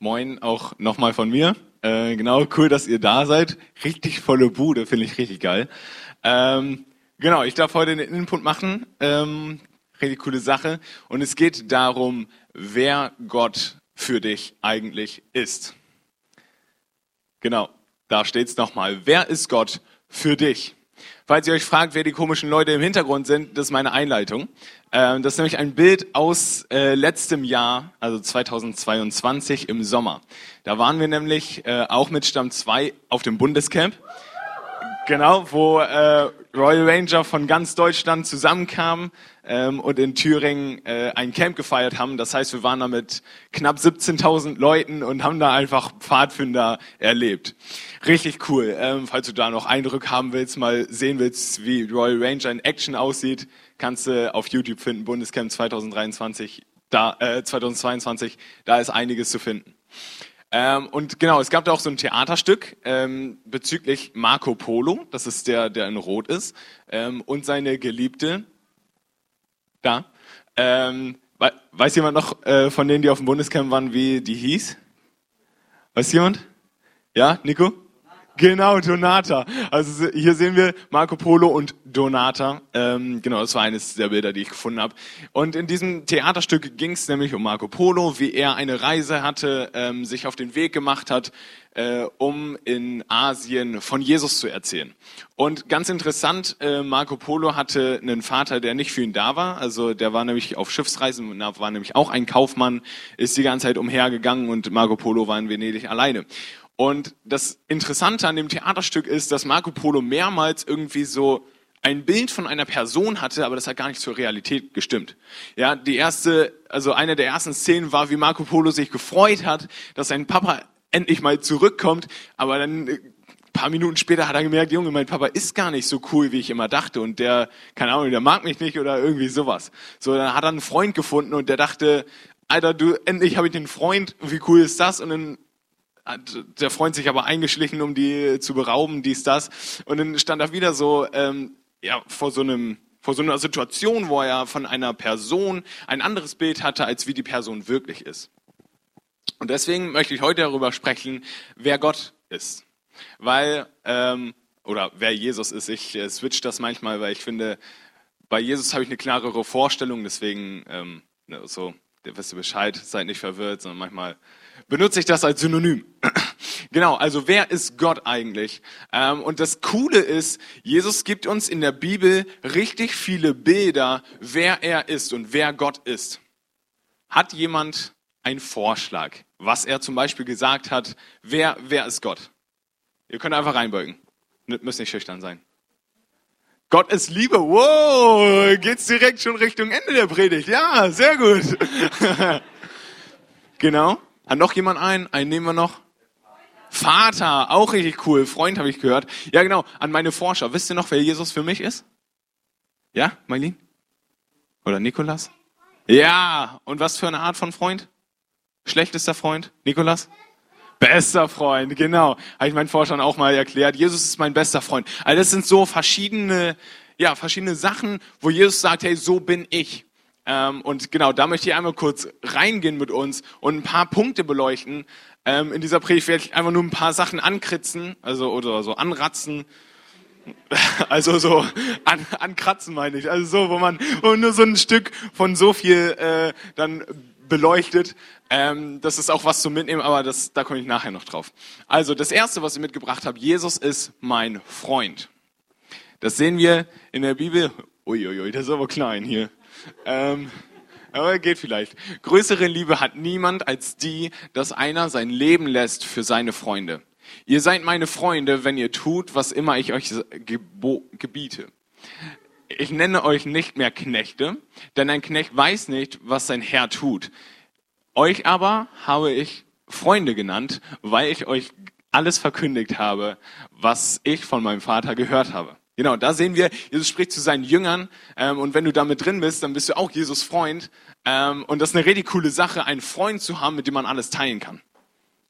Moin auch nochmal von mir. Äh, genau, cool, dass ihr da seid. Richtig volle Bude, finde ich richtig geil. Ähm, genau, ich darf heute einen Input machen. Ähm, richtig coole Sache. Und es geht darum, wer Gott für dich eigentlich ist. Genau, da steht's nochmal. Wer ist Gott für dich? Falls ihr euch fragt, wer die komischen Leute im Hintergrund sind, das ist meine Einleitung. Ähm, das ist nämlich ein Bild aus äh, letztem Jahr, also 2022 im Sommer. Da waren wir nämlich äh, auch mit Stamm 2 auf dem Bundescamp. Genau, wo äh, Royal Ranger von ganz Deutschland zusammenkamen ähm, und in Thüringen äh, ein Camp gefeiert haben. Das heißt, wir waren da mit knapp 17.000 Leuten und haben da einfach Pfadfinder erlebt. Richtig cool. Ähm, falls du da noch Eindruck haben willst, mal sehen willst, wie Royal Ranger in Action aussieht, kannst du auf YouTube finden, Bundescamp 2023, da, äh, 2022, da ist einiges zu finden. Ähm, und genau, es gab da auch so ein Theaterstück ähm, bezüglich Marco Polo, das ist der, der in Rot ist, ähm, und seine Geliebte, da. Ähm, weiß jemand noch äh, von denen, die auf dem Bundescamp waren, wie die hieß? Weiß jemand? Ja, Nico? Genau, Donata. Also hier sehen wir Marco Polo und Donata. Ähm, genau, das war eines der Bilder, die ich gefunden habe. Und in diesem Theaterstück ging es nämlich um Marco Polo, wie er eine Reise hatte, ähm, sich auf den Weg gemacht hat, äh, um in Asien von Jesus zu erzählen. Und ganz interessant, äh, Marco Polo hatte einen Vater, der nicht für ihn da war. Also der war nämlich auf Schiffsreisen, war nämlich auch ein Kaufmann, ist die ganze Zeit umhergegangen und Marco Polo war in Venedig alleine. Und das Interessante an dem Theaterstück ist, dass Marco Polo mehrmals irgendwie so ein Bild von einer Person hatte, aber das hat gar nicht zur Realität gestimmt. Ja, die erste, also eine der ersten Szenen war, wie Marco Polo sich gefreut hat, dass sein Papa endlich mal zurückkommt, aber dann ein äh, paar Minuten später hat er gemerkt, Junge, mein Papa ist gar nicht so cool, wie ich immer dachte und der, keine Ahnung, der mag mich nicht oder irgendwie sowas. So, dann hat er einen Freund gefunden und der dachte, Alter, du, endlich habe ich den Freund, wie cool ist das? Und dann der Freund sich aber eingeschlichen, um die zu berauben, dies, das. Und dann stand er wieder so, ähm, ja, vor so einem, vor so einer Situation, wo er von einer Person ein anderes Bild hatte, als wie die Person wirklich ist. Und deswegen möchte ich heute darüber sprechen, wer Gott ist. Weil, ähm, oder wer Jesus ist. Ich äh, switch das manchmal, weil ich finde, bei Jesus habe ich eine klarere Vorstellung, deswegen, ähm, ne, so, der wisst ihr Bescheid, seid nicht verwirrt, sondern manchmal benutze ich das als Synonym. genau, also wer ist Gott eigentlich? Ähm, und das Coole ist, Jesus gibt uns in der Bibel richtig viele Bilder, wer er ist und wer Gott ist. Hat jemand einen Vorschlag, was er zum Beispiel gesagt hat, wer, wer ist Gott? Ihr könnt einfach reinbeugen. Müsst nicht schüchtern sein. Gott ist Liebe. Wow, geht's direkt schon Richtung Ende der Predigt. Ja, sehr gut. genau. Hat noch jemand einen? Einen nehmen wir noch. Vater, auch richtig cool. Freund habe ich gehört. Ja, genau. An meine Forscher. Wisst ihr noch, wer Jesus für mich ist? Ja, Marlene? Oder Nikolas? Ja. Und was für eine Art von Freund? Schlechtester Freund? Nikolas? Bester Freund, genau. Habe ich meinen Forschern auch mal erklärt. Jesus ist mein bester Freund. Also das sind so verschiedene, ja, verschiedene Sachen, wo Jesus sagt, hey, so bin ich. Ähm, und genau, da möchte ich einmal kurz reingehen mit uns und ein paar Punkte beleuchten. Ähm, in dieser Predigt werde ich einfach nur ein paar Sachen ankritzen, also oder so anratzen. Also so an, ankratzen meine ich. Also so, wo man wo nur so ein Stück von so viel äh, dann beleuchtet. Ähm, das ist auch was zum Mitnehmen, aber das, da komme ich nachher noch drauf. Also das Erste, was ich mitgebracht habe, Jesus ist mein Freund. Das sehen wir in der Bibel. Uiuiui, das ist aber klein hier. Ähm, aber geht vielleicht. Größere Liebe hat niemand als die, dass einer sein Leben lässt für seine Freunde. Ihr seid meine Freunde, wenn ihr tut, was immer ich euch gebiete. Ich nenne euch nicht mehr Knechte, denn ein Knecht weiß nicht, was sein Herr tut. Euch aber habe ich Freunde genannt, weil ich euch alles verkündigt habe, was ich von meinem Vater gehört habe. Genau, da sehen wir, Jesus spricht zu seinen Jüngern ähm, und wenn du damit drin bist, dann bist du auch Jesus Freund. Ähm, und das ist eine richtig coole Sache, einen Freund zu haben, mit dem man alles teilen kann.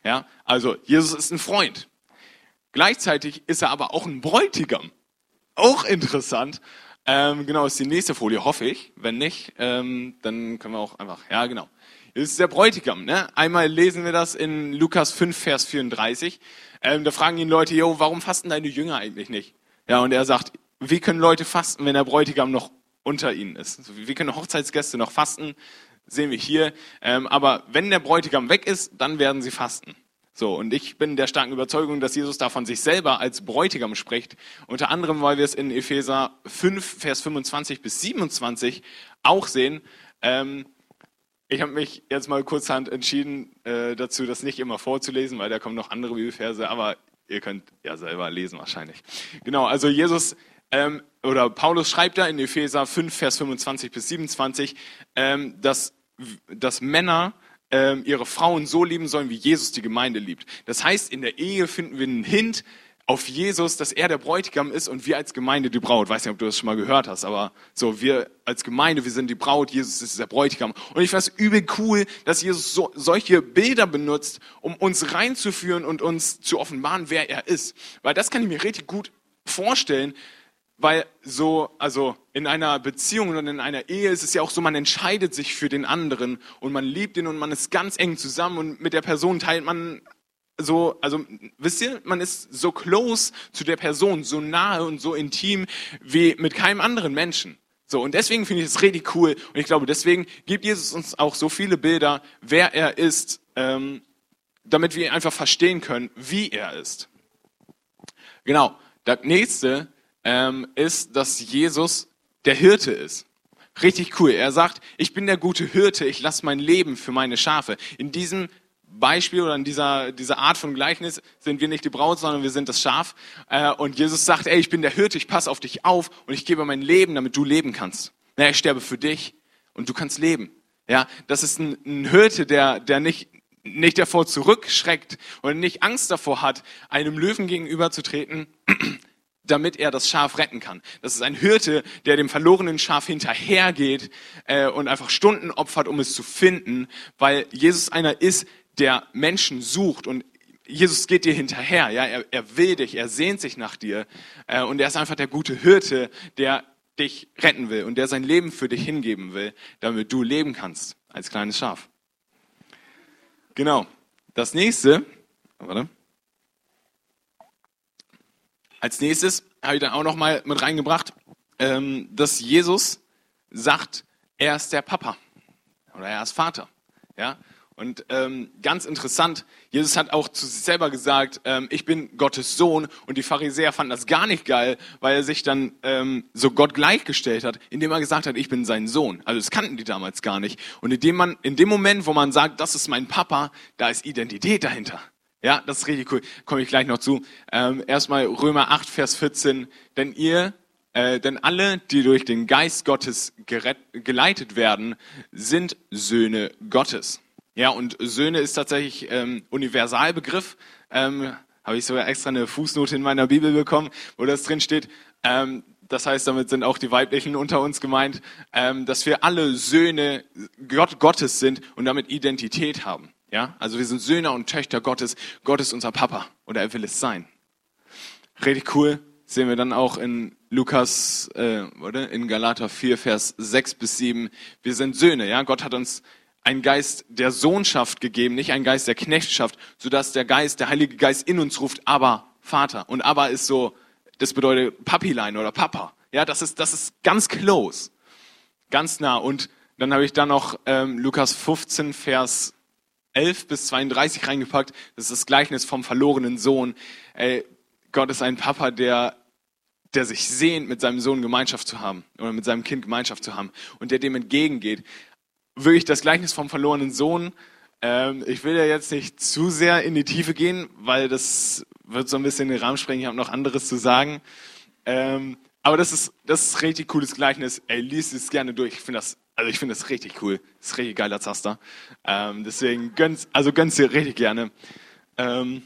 Ja, also Jesus ist ein Freund. Gleichzeitig ist er aber auch ein Bräutigam. Auch interessant. Ähm, genau, ist die nächste Folie, hoffe ich. Wenn nicht, ähm, dann können wir auch einfach, ja genau. ist der Bräutigam. Ne? Einmal lesen wir das in Lukas 5, Vers 34. Ähm, da fragen ihn Leute, yo, warum fasten deine Jünger eigentlich nicht? Ja, und er sagt, wie können Leute fasten, wenn der Bräutigam noch unter ihnen ist? Wie können Hochzeitsgäste noch fasten? Sehen wir hier. Ähm, aber wenn der Bräutigam weg ist, dann werden sie fasten. So, und ich bin der starken Überzeugung, dass Jesus da von sich selber als Bräutigam spricht. Unter anderem, weil wir es in Epheser 5, Vers 25 bis 27 auch sehen. Ähm, ich habe mich jetzt mal kurzhand entschieden äh, dazu, das nicht immer vorzulesen, weil da kommen noch andere Bibelverse, aber ihr könnt ja selber lesen wahrscheinlich. Genau, also Jesus ähm, oder Paulus schreibt da in Epheser 5, Vers 25 bis 27, ähm, dass, dass Männer ähm, ihre Frauen so lieben sollen, wie Jesus die Gemeinde liebt. Das heißt, in der Ehe finden wir einen Hint auf Jesus, dass er der Bräutigam ist und wir als Gemeinde die Braut. Weiß nicht, ob du das schon mal gehört hast, aber so, wir als Gemeinde, wir sind die Braut, Jesus ist der Bräutigam. Und ich weiß übel cool, dass Jesus so, solche Bilder benutzt, um uns reinzuführen und uns zu offenbaren, wer er ist. Weil das kann ich mir richtig gut vorstellen, weil so, also in einer Beziehung und in einer Ehe ist es ja auch so, man entscheidet sich für den anderen und man liebt ihn und man ist ganz eng zusammen und mit der Person teilt man so, also wisst ihr, man ist so close zu der Person, so nahe und so intim wie mit keinem anderen Menschen. So, und deswegen finde ich es richtig cool und ich glaube, deswegen gibt Jesus uns auch so viele Bilder, wer er ist, ähm, damit wir einfach verstehen können, wie er ist. Genau, das nächste ähm, ist, dass Jesus der Hirte ist. Richtig cool. Er sagt, ich bin der gute Hirte, ich lasse mein Leben für meine Schafe. In diesem Beispiel oder in dieser, dieser Art von Gleichnis sind wir nicht die Braut, sondern wir sind das Schaf. Äh, und Jesus sagt, ey, ich bin der Hirte, ich passe auf dich auf und ich gebe mein Leben, damit du leben kannst. Ich sterbe für dich und du kannst leben. Ja, das ist ein, ein Hirte, der, der nicht, nicht davor zurückschreckt und nicht Angst davor hat, einem Löwen gegenüberzutreten, damit er das Schaf retten kann. Das ist ein Hirte, der dem verlorenen Schaf hinterhergeht äh, und einfach Stunden opfert, um es zu finden, weil Jesus einer ist, der Menschen sucht und Jesus geht dir hinterher, ja, er, er will dich, er sehnt sich nach dir äh, und er ist einfach der gute Hirte, der dich retten will und der sein Leben für dich hingeben will, damit du leben kannst als kleines Schaf. Genau. Das nächste, warte. Als nächstes habe ich dann auch noch mal mit reingebracht, ähm, dass Jesus sagt, er ist der Papa oder er ist Vater. Ja, und ähm, ganz interessant, Jesus hat auch zu sich selber gesagt, ähm, ich bin Gottes Sohn. Und die Pharisäer fanden das gar nicht geil, weil er sich dann ähm, so Gott gleichgestellt hat, indem er gesagt hat, ich bin sein Sohn. Also das kannten die damals gar nicht. Und indem man, in dem Moment, wo man sagt, das ist mein Papa, da ist Identität dahinter. Ja, das ist richtig cool. Komme ich gleich noch zu. Ähm, erstmal Römer 8, Vers 14. Denn ihr, äh, denn alle, die durch den Geist Gottes geleitet werden, sind Söhne Gottes. Ja, und Söhne ist tatsächlich ähm, Universalbegriff. Ähm, Habe ich sogar extra eine Fußnote in meiner Bibel bekommen, wo das drin steht. Ähm, das heißt, damit sind auch die Weiblichen unter uns gemeint, ähm, dass wir alle Söhne Gott, Gottes sind und damit Identität haben. Ja, also wir sind Söhne und Töchter Gottes. Gott ist unser Papa oder er will es sein. Richtig cool. Sehen wir dann auch in Lukas, äh, oder? In Galater 4, Vers 6 bis 7. Wir sind Söhne, ja. Gott hat uns einen Geist der Sohnschaft gegeben, nicht einen Geist der Knechtschaft, sodass der Geist, der Heilige Geist in uns ruft, aber Vater. Und aber ist so, das bedeutet Papilein oder Papa. Ja, das ist, das ist ganz close, ganz nah. Und dann habe ich da noch ähm, Lukas 15, Vers 11 bis 32 reingepackt. Das ist das Gleichnis vom verlorenen Sohn. Ey, Gott ist ein Papa, der der sich sehnt, mit seinem Sohn Gemeinschaft zu haben oder mit seinem Kind Gemeinschaft zu haben und der dem entgegengeht wirklich das Gleichnis vom verlorenen Sohn. Ähm, ich will ja jetzt nicht zu sehr in die Tiefe gehen, weil das wird so ein bisschen den Rahmen sprengen. Ich habe noch anderes zu sagen. Ähm, aber das ist, das ist richtig cooles Gleichnis. Ey, liest es gerne durch. Ich finde das, also ich finde das richtig cool. Das ist richtig geiler Zaster. Ähm, deswegen gönn's, also gönn's dir richtig gerne. Ähm,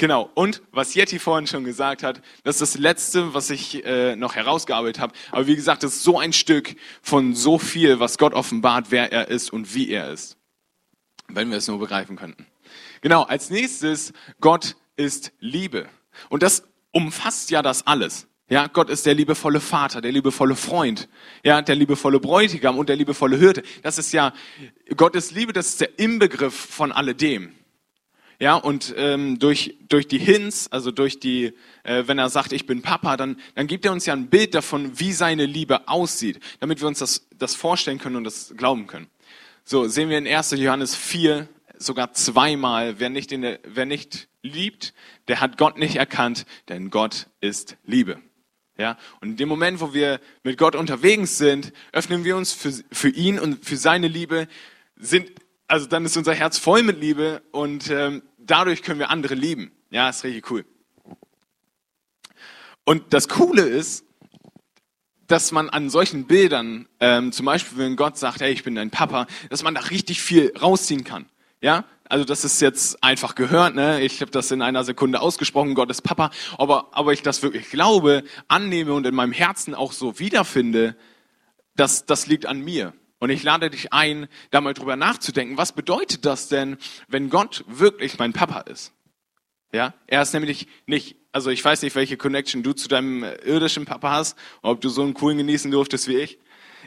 Genau. Und was Yeti vorhin schon gesagt hat, das ist das Letzte, was ich äh, noch herausgearbeitet habe. Aber wie gesagt, das ist so ein Stück von so viel, was Gott offenbart, wer er ist und wie er ist. Wenn wir es nur begreifen könnten. Genau. Als nächstes, Gott ist Liebe. Und das umfasst ja das alles. Ja, Gott ist der liebevolle Vater, der liebevolle Freund, ja, der liebevolle Bräutigam und der liebevolle Hirte. Das ist ja, Gottes Liebe, das ist der Inbegriff von alledem. Ja, und ähm, durch, durch die Hints, also durch die, äh, wenn er sagt, ich bin Papa, dann, dann gibt er uns ja ein Bild davon, wie seine Liebe aussieht, damit wir uns das, das vorstellen können und das glauben können. So, sehen wir in 1. Johannes 4, sogar zweimal, wer nicht, in der, wer nicht liebt, der hat Gott nicht erkannt, denn Gott ist Liebe. Ja, und in dem Moment, wo wir mit Gott unterwegs sind, öffnen wir uns für, für ihn und für seine Liebe, sind, also dann ist unser Herz voll mit Liebe und ähm, dadurch können wir andere lieben. Ja, ist richtig cool. Und das Coole ist, dass man an solchen Bildern, ähm, zum Beispiel wenn Gott sagt, hey, ich bin dein Papa, dass man da richtig viel rausziehen kann. Ja, also das ist jetzt einfach gehört, ne? Ich habe das in einer Sekunde ausgesprochen, Gott ist Papa, aber aber ich das wirklich glaube, annehme und in meinem Herzen auch so wiederfinde, das das liegt an mir. Und ich lade dich ein, da mal drüber nachzudenken, was bedeutet das denn, wenn Gott wirklich mein Papa ist? Ja, er ist nämlich nicht, also ich weiß nicht, welche Connection du zu deinem irdischen Papa hast, ob du so einen coolen genießen durftest wie ich.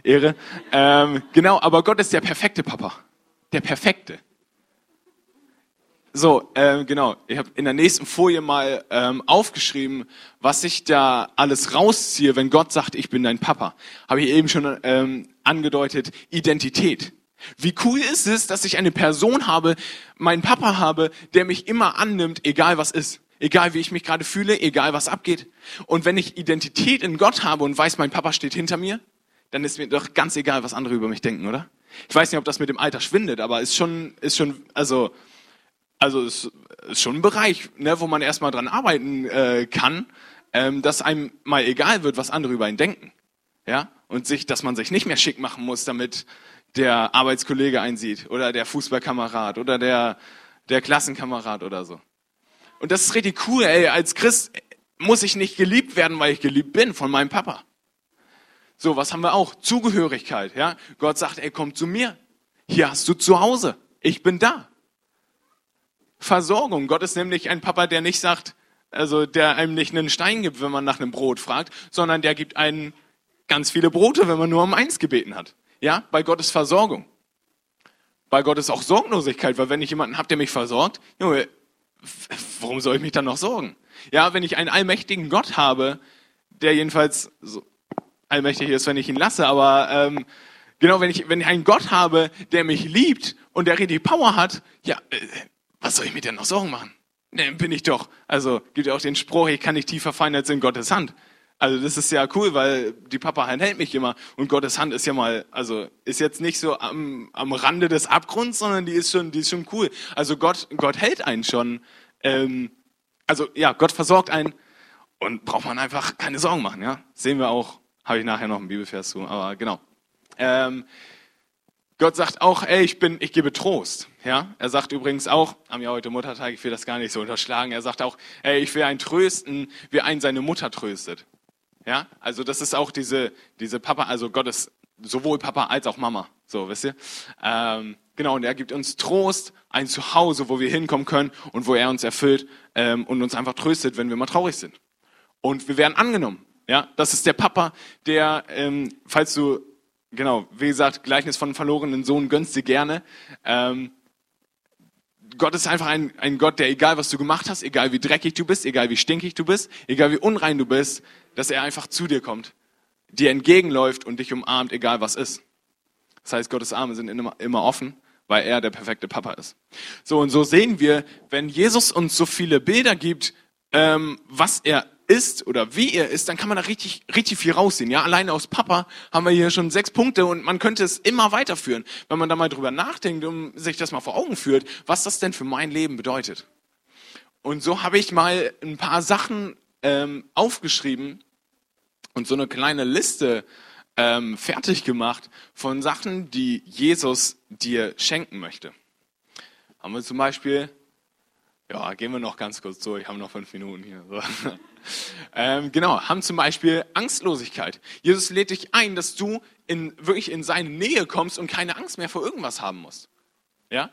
Ehre. Ähm, genau, aber Gott ist der perfekte Papa. Der perfekte. So, ähm, genau. Ich habe in der nächsten Folie mal ähm, aufgeschrieben, was ich da alles rausziehe, wenn Gott sagt, ich bin dein Papa. Habe ich eben schon ähm, angedeutet, Identität. Wie cool ist es, dass ich eine Person habe, meinen Papa habe, der mich immer annimmt, egal was ist. Egal wie ich mich gerade fühle, egal was abgeht. Und wenn ich Identität in Gott habe und weiß, mein Papa steht hinter mir, dann ist mir doch ganz egal, was andere über mich denken, oder? Ich weiß nicht, ob das mit dem Alter schwindet, aber ist schon, ist schon, also also es ist schon ein Bereich, ne, wo man erstmal dran arbeiten äh, kann, ähm, dass einem mal egal wird, was andere über ihn denken. Ja? Und sich, dass man sich nicht mehr schick machen muss, damit der Arbeitskollege einsieht oder der Fußballkamerad oder der, der Klassenkamerad oder so. Und das ist richtig cool, ey. Als Christ muss ich nicht geliebt werden, weil ich geliebt bin von meinem Papa. So, was haben wir auch? Zugehörigkeit, ja. Gott sagt, ey, komm zu mir. Hier hast du zu Hause. Ich bin da. Versorgung. Gott ist nämlich ein Papa, der nicht sagt, also der einem nicht einen Stein gibt, wenn man nach einem Brot fragt, sondern der gibt einen ganz viele Brote, wenn man nur um eins gebeten hat. Ja, bei Gott ist Versorgung. Bei Gott ist auch Sorglosigkeit, weil wenn ich jemanden habe, der mich versorgt, Junge, warum soll ich mich dann noch sorgen? Ja, wenn ich einen allmächtigen Gott habe, der jedenfalls so allmächtig ist, wenn ich ihn lasse, aber ähm, genau, wenn ich, wenn ich einen Gott habe, der mich liebt und der richtig Power hat, ja, äh, was soll ich mir denn noch Sorgen machen? Ne, bin ich doch. Also gibt ja auch den Spruch, ich kann nicht tiefer fallen als in Gottes Hand. Also das ist ja cool, weil die Papa Hand hält mich immer und Gottes Hand ist ja mal, also ist jetzt nicht so am, am Rande des Abgrunds, sondern die ist schon, die ist schon cool. Also Gott, Gott hält einen schon. Ähm, also ja, Gott versorgt einen und braucht man einfach keine Sorgen machen. Ja, sehen wir auch. Habe ich nachher noch einen Bibelvers zu, aber genau. Ähm, Gott sagt auch, ey, ich bin, ich gebe Trost. Ja, er sagt übrigens auch, haben ja heute Muttertag, ich will das gar nicht so unterschlagen. Er sagt auch, ey, ich will einen trösten, wie einen seine Mutter tröstet. Ja, also das ist auch diese, diese Papa, also Gott ist sowohl Papa als auch Mama. So, wisst ihr? Ähm, genau, und er gibt uns Trost, ein Zuhause, wo wir hinkommen können und wo er uns erfüllt ähm, und uns einfach tröstet, wenn wir mal traurig sind. Und wir werden angenommen. Ja, das ist der Papa, der, ähm, falls du Genau, wie gesagt, Gleichnis von verlorenen Sohn gönnst dir gerne. Ähm, Gott ist einfach ein, ein Gott, der egal was du gemacht hast, egal wie dreckig du bist, egal wie stinkig du bist, egal wie unrein du bist, dass er einfach zu dir kommt, dir entgegenläuft und dich umarmt, egal was ist. Das heißt, Gottes Arme sind immer, immer offen, weil er der perfekte Papa ist. So, und so sehen wir, wenn Jesus uns so viele Bilder gibt, ähm, was er ist oder wie er ist, dann kann man da richtig, richtig viel raussehen. Ja, alleine aus Papa haben wir hier schon sechs Punkte und man könnte es immer weiterführen, wenn man da mal drüber nachdenkt und sich das mal vor Augen führt, was das denn für mein Leben bedeutet. Und so habe ich mal ein paar Sachen ähm, aufgeschrieben und so eine kleine Liste ähm, fertig gemacht von Sachen, die Jesus dir schenken möchte. Haben wir zum Beispiel ja, gehen wir noch ganz kurz durch. Ich habe noch fünf Minuten hier. So. Ähm, genau, haben zum Beispiel Angstlosigkeit. Jesus lädt dich ein, dass du in, wirklich in seine Nähe kommst und keine Angst mehr vor irgendwas haben musst. Ja?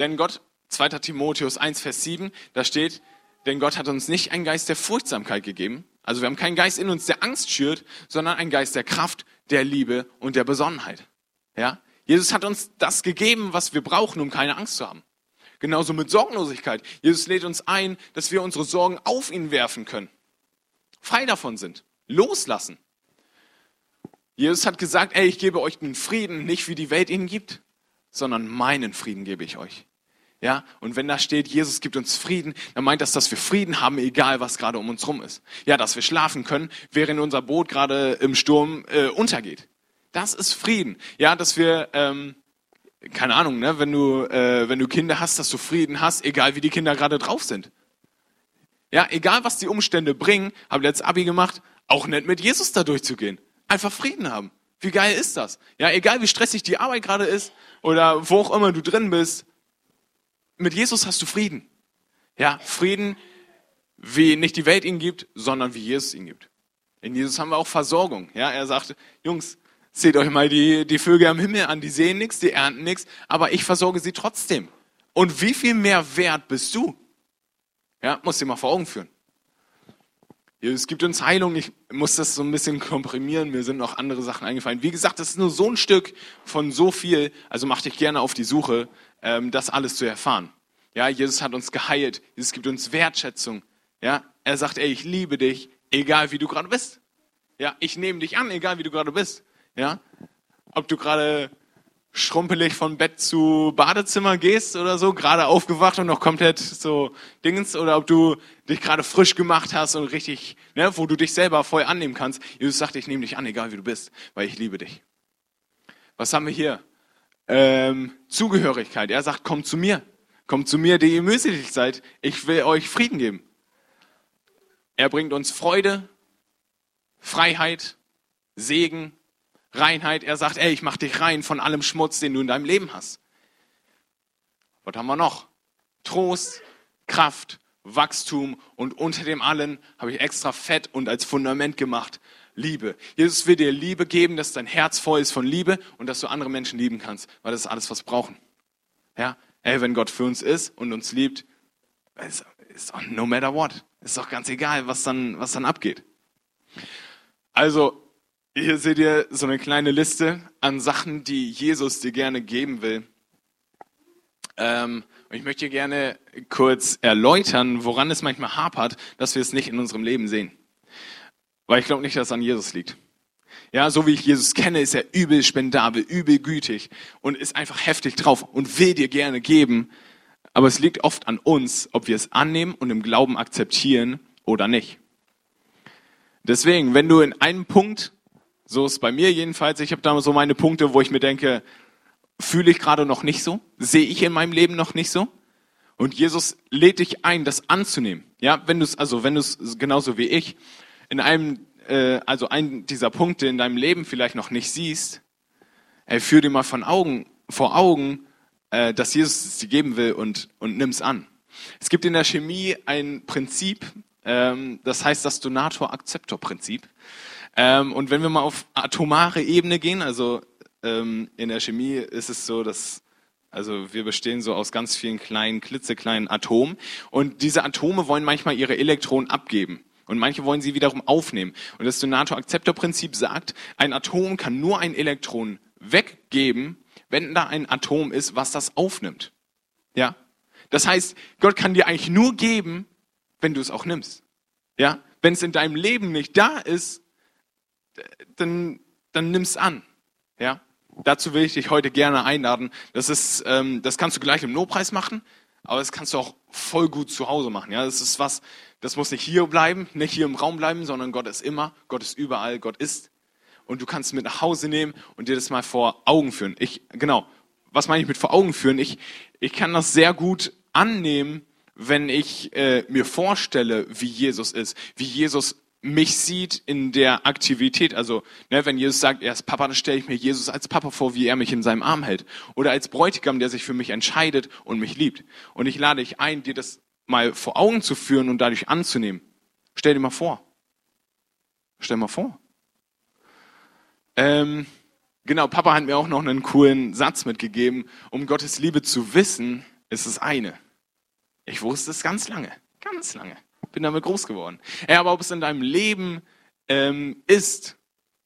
Denn Gott, 2. Timotheus 1, Vers 7, da steht, denn Gott hat uns nicht einen Geist der Furchtsamkeit gegeben, Also wir haben keinen Geist in uns, der Angst schürt, sondern einen Geist der Kraft, der Liebe und der Besonnenheit. Ja? Jesus hat uns das gegeben, was wir brauchen, um keine Angst zu haben. Genauso mit Sorgenlosigkeit. Jesus lädt uns ein, dass wir unsere Sorgen auf ihn werfen können. Frei davon sind. Loslassen. Jesus hat gesagt, ey, ich gebe euch den Frieden, nicht wie die Welt ihn gibt, sondern meinen Frieden gebe ich euch. Ja, und wenn da steht, Jesus gibt uns Frieden, dann meint das, dass wir Frieden haben, egal was gerade um uns rum ist. Ja, dass wir schlafen können, während unser Boot gerade im Sturm äh, untergeht. Das ist Frieden. Ja, dass wir, ähm, keine Ahnung, ne, wenn du, äh, wenn du Kinder hast, dass du Frieden hast, egal wie die Kinder gerade drauf sind. Ja, egal was die Umstände bringen, habe letztes Abi gemacht, auch nicht mit Jesus da durchzugehen. Einfach Frieden haben. Wie geil ist das? Ja, egal wie stressig die Arbeit gerade ist oder wo auch immer du drin bist, mit Jesus hast du Frieden. Ja, Frieden, wie nicht die Welt ihn gibt, sondern wie Jesus ihn gibt. In Jesus haben wir auch Versorgung. Ja, er sagte, Jungs, seht euch mal die, die Vögel am Himmel an, die sehen nichts, die ernten nichts, aber ich versorge sie trotzdem. Und wie viel mehr wert bist du? Ja, musst dir mal vor Augen führen. Es gibt uns Heilung. Ich muss das so ein bisschen komprimieren. Mir sind noch andere Sachen eingefallen. Wie gesagt, das ist nur so ein Stück von so viel. Also mach dich gerne auf die Suche, ähm, das alles zu erfahren. Ja, Jesus hat uns geheilt. Jesus gibt uns Wertschätzung. Ja, er sagt, ey, ich liebe dich, egal wie du gerade bist. Ja, ich nehme dich an, egal wie du gerade bist. Ja, ob du gerade schrumpelig von Bett zu Badezimmer gehst oder so, gerade aufgewacht und noch komplett so Dingens, oder ob du dich gerade frisch gemacht hast und richtig, ne, wo du dich selber voll annehmen kannst. Jesus sagt, ich nehme dich an, egal wie du bist, weil ich liebe dich. Was haben wir hier? Ähm, Zugehörigkeit. Er sagt, kommt zu mir. Kommt zu mir, die ihr mühselig seid. Ich will euch Frieden geben. Er bringt uns Freude, Freiheit, Segen, Reinheit. Er sagt, ey, ich mach dich rein von allem Schmutz, den du in deinem Leben hast. Was haben wir noch? Trost, Kraft, Wachstum und unter dem allen habe ich extra fett und als Fundament gemacht Liebe. Jesus will dir Liebe geben, dass dein Herz voll ist von Liebe und dass du andere Menschen lieben kannst, weil das ist alles, was wir brauchen. Ja, ey, wenn Gott für uns ist und uns liebt, ist, ist no matter what. Ist doch ganz egal, was dann, was dann abgeht. Also, hier seht ihr so eine kleine Liste an Sachen, die Jesus dir gerne geben will. Ähm, und ich möchte gerne kurz erläutern, woran es manchmal hapert, dass wir es nicht in unserem Leben sehen. Weil ich glaube nicht, dass es an Jesus liegt. Ja, so wie ich Jesus kenne, ist er übel spendabel, übel gütig und ist einfach heftig drauf und will dir gerne geben. Aber es liegt oft an uns, ob wir es annehmen und im Glauben akzeptieren oder nicht. Deswegen, wenn du in einem Punkt so ist bei mir jedenfalls. Ich habe da so meine Punkte, wo ich mir denke, fühle ich gerade noch nicht so, sehe ich in meinem Leben noch nicht so. Und Jesus lädt dich ein, das anzunehmen. Ja, wenn du es, also wenn du es genauso wie ich in einem, äh, also einen dieser Punkte in deinem Leben vielleicht noch nicht siehst, ey, führ dir mal von Augen, vor Augen, äh, dass Jesus es dir geben will und und nimm's an. Es gibt in der Chemie ein Prinzip, das heißt das Donator-Akzeptor-Prinzip. Ähm, und wenn wir mal auf atomare Ebene gehen, also ähm, in der Chemie ist es so, dass also wir bestehen so aus ganz vielen kleinen, klitzekleinen Atomen und diese Atome wollen manchmal ihre Elektronen abgeben. Und manche wollen sie wiederum aufnehmen. Und das Donator-Akzeptor-Prinzip sagt, ein Atom kann nur ein Elektron weggeben, wenn da ein Atom ist, was das aufnimmt. Ja? Das heißt, Gott kann dir eigentlich nur geben, wenn du es auch nimmst. Ja? Wenn es in deinem Leben nicht da ist, dann, dann nimm's an. Ja? Dazu will ich dich heute gerne einladen. Das ist, ähm, das kannst du gleich im Lobpreis machen, aber das kannst du auch voll gut zu Hause machen. Ja, das ist was, das muss nicht hier bleiben, nicht hier im Raum bleiben, sondern Gott ist immer, Gott ist überall, Gott ist. Und du kannst es mit nach Hause nehmen und dir das mal vor Augen führen. Ich, genau. Was meine ich mit vor Augen führen? Ich, ich kann das sehr gut annehmen, wenn ich äh, mir vorstelle, wie Jesus ist, wie Jesus mich sieht in der Aktivität. Also, ne, wenn Jesus sagt, er ist Papa, dann stelle ich mir Jesus als Papa vor, wie er mich in seinem Arm hält. Oder als Bräutigam, der sich für mich entscheidet und mich liebt. Und ich lade dich ein, dir das mal vor Augen zu führen und dadurch anzunehmen. Stell dir mal vor. Stell dir mal vor. Ähm, genau, Papa hat mir auch noch einen coolen Satz mitgegeben. Um Gottes Liebe zu wissen, ist es eine. Ich wusste es ganz lange. Ganz lange bin damit groß geworden. Ja, aber ob es in deinem Leben ähm, ist,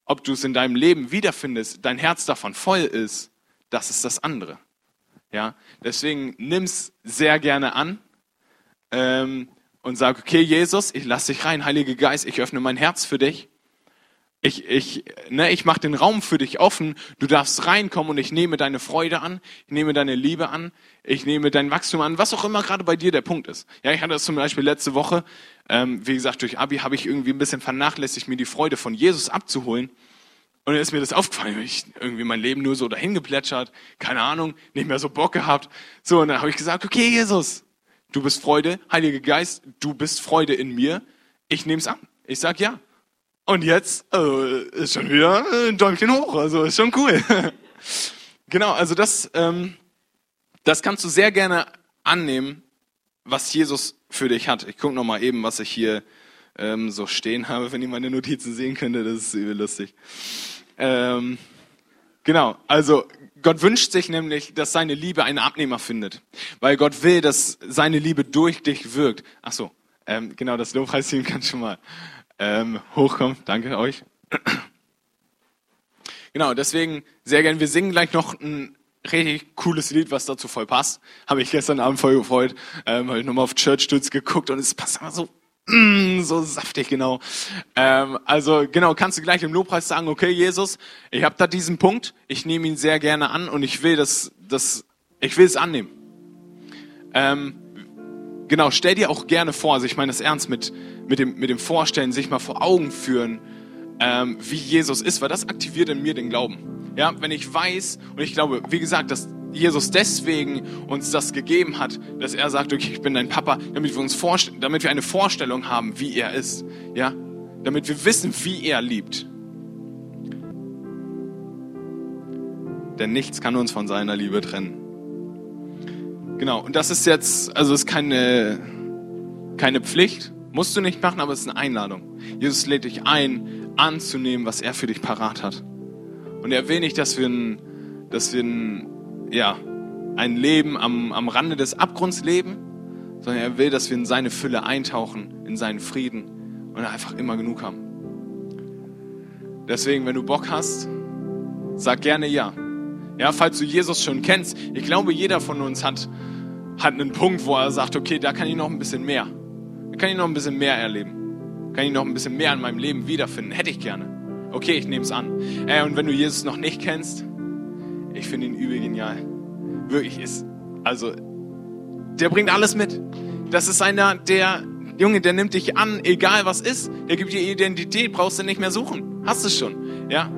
ob du es in deinem Leben wiederfindest, dein Herz davon voll ist, das ist das andere. Ja, deswegen nimm's sehr gerne an ähm, und sag, okay, Jesus, ich lass dich rein, Heiliger Geist, ich öffne mein Herz für dich. Ich, ich, ne, ich mache den Raum für dich offen. Du darfst reinkommen und ich nehme deine Freude an, ich nehme deine Liebe an, ich nehme dein Wachstum an, was auch immer gerade bei dir der Punkt ist. Ja, ich hatte das zum Beispiel letzte Woche. Ähm, wie gesagt, durch Abi habe ich irgendwie ein bisschen vernachlässigt, mir die Freude von Jesus abzuholen. Und dann ist mir das aufgefallen, ich irgendwie mein Leben nur so dahin geplätschert, keine Ahnung, nicht mehr so Bock gehabt. So, und dann habe ich gesagt, okay, Jesus, du bist Freude, Heiliger Geist, du bist Freude in mir. Ich nehme es an. Ich sag ja. Und jetzt äh, ist schon wieder ein Däumchen hoch, also ist schon cool. genau, also das, ähm, das kannst du sehr gerne annehmen, was Jesus für dich hat. Ich gucke noch mal eben, was ich hier ähm, so stehen habe, wenn ihr meine Notizen sehen könntet, das ist übel lustig. Ähm, genau, also Gott wünscht sich nämlich, dass seine Liebe einen Abnehmer findet, weil Gott will, dass seine Liebe durch dich wirkt. Ach so, ähm, genau, das Lobpreisteam kann schon mal ähm, hochkommt. Danke euch. Genau, deswegen sehr gern. Wir singen gleich noch ein richtig cooles Lied, was dazu voll passt. Habe ich gestern Abend voll gefreut. Ähm, Habe ich nochmal auf Church Stütz geguckt und es passt immer so mm, so saftig genau. Ähm, also genau, kannst du gleich im Lobpreis sagen, okay Jesus, ich habe da diesen Punkt, ich nehme ihn sehr gerne an und ich will das, das ich will es annehmen. Ähm, genau, stell dir auch gerne vor, also ich meine das ernst mit mit dem, mit dem Vorstellen, sich mal vor Augen führen, ähm, wie Jesus ist, weil das aktiviert in mir den Glauben. Ja, wenn ich weiß, und ich glaube, wie gesagt, dass Jesus deswegen uns das gegeben hat, dass er sagt, okay, ich bin dein Papa, damit wir uns vorstellen, damit wir eine Vorstellung haben, wie er ist. Ja, damit wir wissen, wie er liebt. Denn nichts kann uns von seiner Liebe trennen. Genau, und das ist jetzt, also ist keine, keine Pflicht, Musst du nicht machen, aber es ist eine Einladung. Jesus lädt dich ein, anzunehmen, was er für dich parat hat. Und er will nicht, dass wir ein, dass wir ein, ja, ein Leben am, am Rande des Abgrunds leben, sondern er will, dass wir in seine Fülle eintauchen, in seinen Frieden und einfach immer genug haben. Deswegen, wenn du Bock hast, sag gerne ja. Ja, falls du Jesus schon kennst, ich glaube, jeder von uns hat, hat einen Punkt, wo er sagt, okay, da kann ich noch ein bisschen mehr kann ich noch ein bisschen mehr erleben. Kann ich noch ein bisschen mehr in meinem Leben wiederfinden. Hätte ich gerne. Okay, ich nehme es an. Äh, und wenn du Jesus noch nicht kennst, ich finde ihn übel genial. Wirklich ist, also, der bringt alles mit. Das ist einer, der, Junge, der nimmt dich an, egal was ist. Der gibt dir Identität, brauchst du nicht mehr suchen. Hast es schon, ja?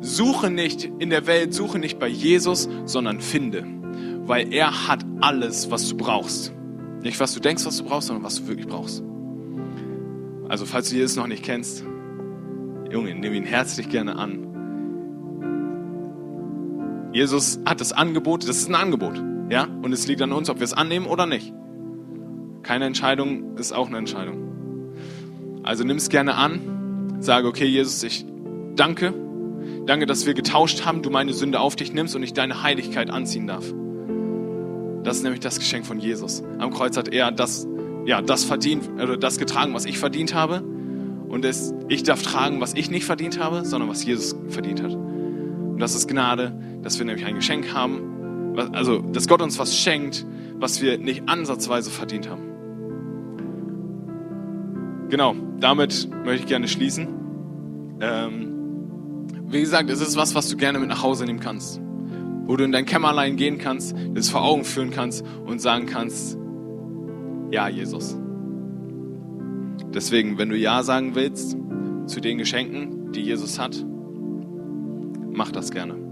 Suche nicht in der Welt, suche nicht bei Jesus, sondern finde. Weil er hat alles, was du brauchst. Nicht, was du denkst, was du brauchst, sondern was du wirklich brauchst. Also, falls du Jesus noch nicht kennst, Junge, nimm ihn herzlich gerne an. Jesus hat das Angebot, das ist ein Angebot, ja? Und es liegt an uns, ob wir es annehmen oder nicht. Keine Entscheidung ist auch eine Entscheidung. Also nimm es gerne an, sage, okay, Jesus, ich danke. Danke, dass wir getauscht haben, du meine Sünde auf dich nimmst und ich deine Heiligkeit anziehen darf. Das ist nämlich das Geschenk von Jesus. Am Kreuz hat er das, ja, das verdient, oder das getragen, was ich verdient habe. Und es, ich darf tragen, was ich nicht verdient habe, sondern was Jesus verdient hat. Und das ist Gnade, dass wir nämlich ein Geschenk haben, also dass Gott uns was schenkt, was wir nicht ansatzweise verdient haben. Genau, damit möchte ich gerne schließen. Ähm, wie gesagt, es ist was, was du gerne mit nach Hause nehmen kannst wo du in dein Kämmerlein gehen kannst, das vor Augen führen kannst und sagen kannst, ja, Jesus. Deswegen, wenn du Ja sagen willst zu den Geschenken, die Jesus hat, mach das gerne.